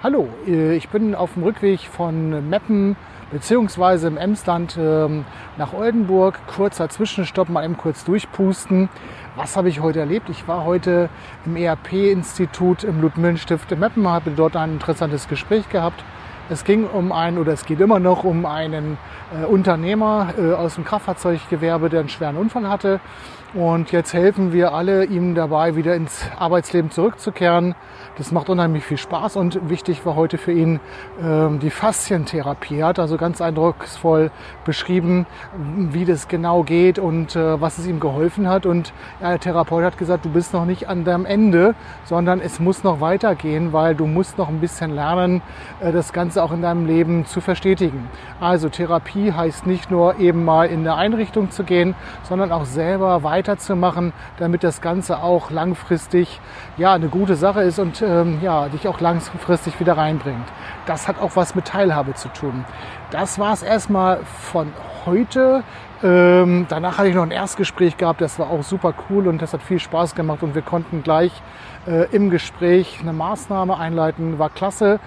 Hallo, äh, ich bin auf dem Rückweg von Meppen beziehungsweise im Emsland ähm, nach Oldenburg. Kurzer Zwischenstopp, mal eben kurz durchpusten. Was habe ich heute erlebt? Ich war heute im ERP-Institut im Ludmillenstift in Meppen, habe dort ein interessantes Gespräch gehabt. Es ging um einen, oder es geht immer noch um einen äh, Unternehmer äh, aus dem Kraftfahrzeuggewerbe, der einen schweren Unfall hatte. Und jetzt helfen wir alle ihm dabei, wieder ins Arbeitsleben zurückzukehren. Das macht unheimlich viel Spaß und wichtig war heute für ihn ähm, die Faszientherapie. Er hat also ganz eindrucksvoll beschrieben, wie das genau geht und äh, was es ihm geholfen hat. Und ja, der Therapeut hat gesagt, du bist noch nicht an deinem Ende, sondern es muss noch weitergehen, weil du musst noch ein bisschen lernen, äh, das Ganze auch in deinem Leben zu verstetigen. Also Therapie heißt nicht nur eben mal in eine Einrichtung zu gehen, sondern auch selber weiterzumachen, damit das Ganze auch langfristig ja eine gute Sache ist und ähm, ja, dich auch langfristig wieder reinbringt. Das hat auch was mit Teilhabe zu tun. Das war es erstmal von heute. Ähm, danach hatte ich noch ein Erstgespräch gehabt, das war auch super cool und das hat viel Spaß gemacht und wir konnten gleich äh, im Gespräch eine Maßnahme einleiten, war klasse.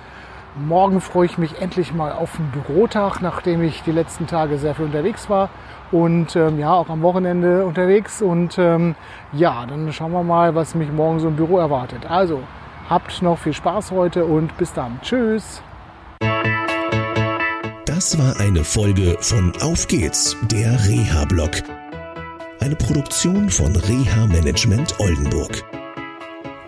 Morgen freue ich mich endlich mal auf einen Bürotag, nachdem ich die letzten Tage sehr viel unterwegs war und ähm, ja, auch am Wochenende unterwegs. Und ähm, ja, dann schauen wir mal, was mich morgen so im Büro erwartet. Also, Habt noch viel Spaß heute und bis dann. Tschüss. Das war eine Folge von Auf geht's, der Reha-Blog. Eine Produktion von Reha Management Oldenburg.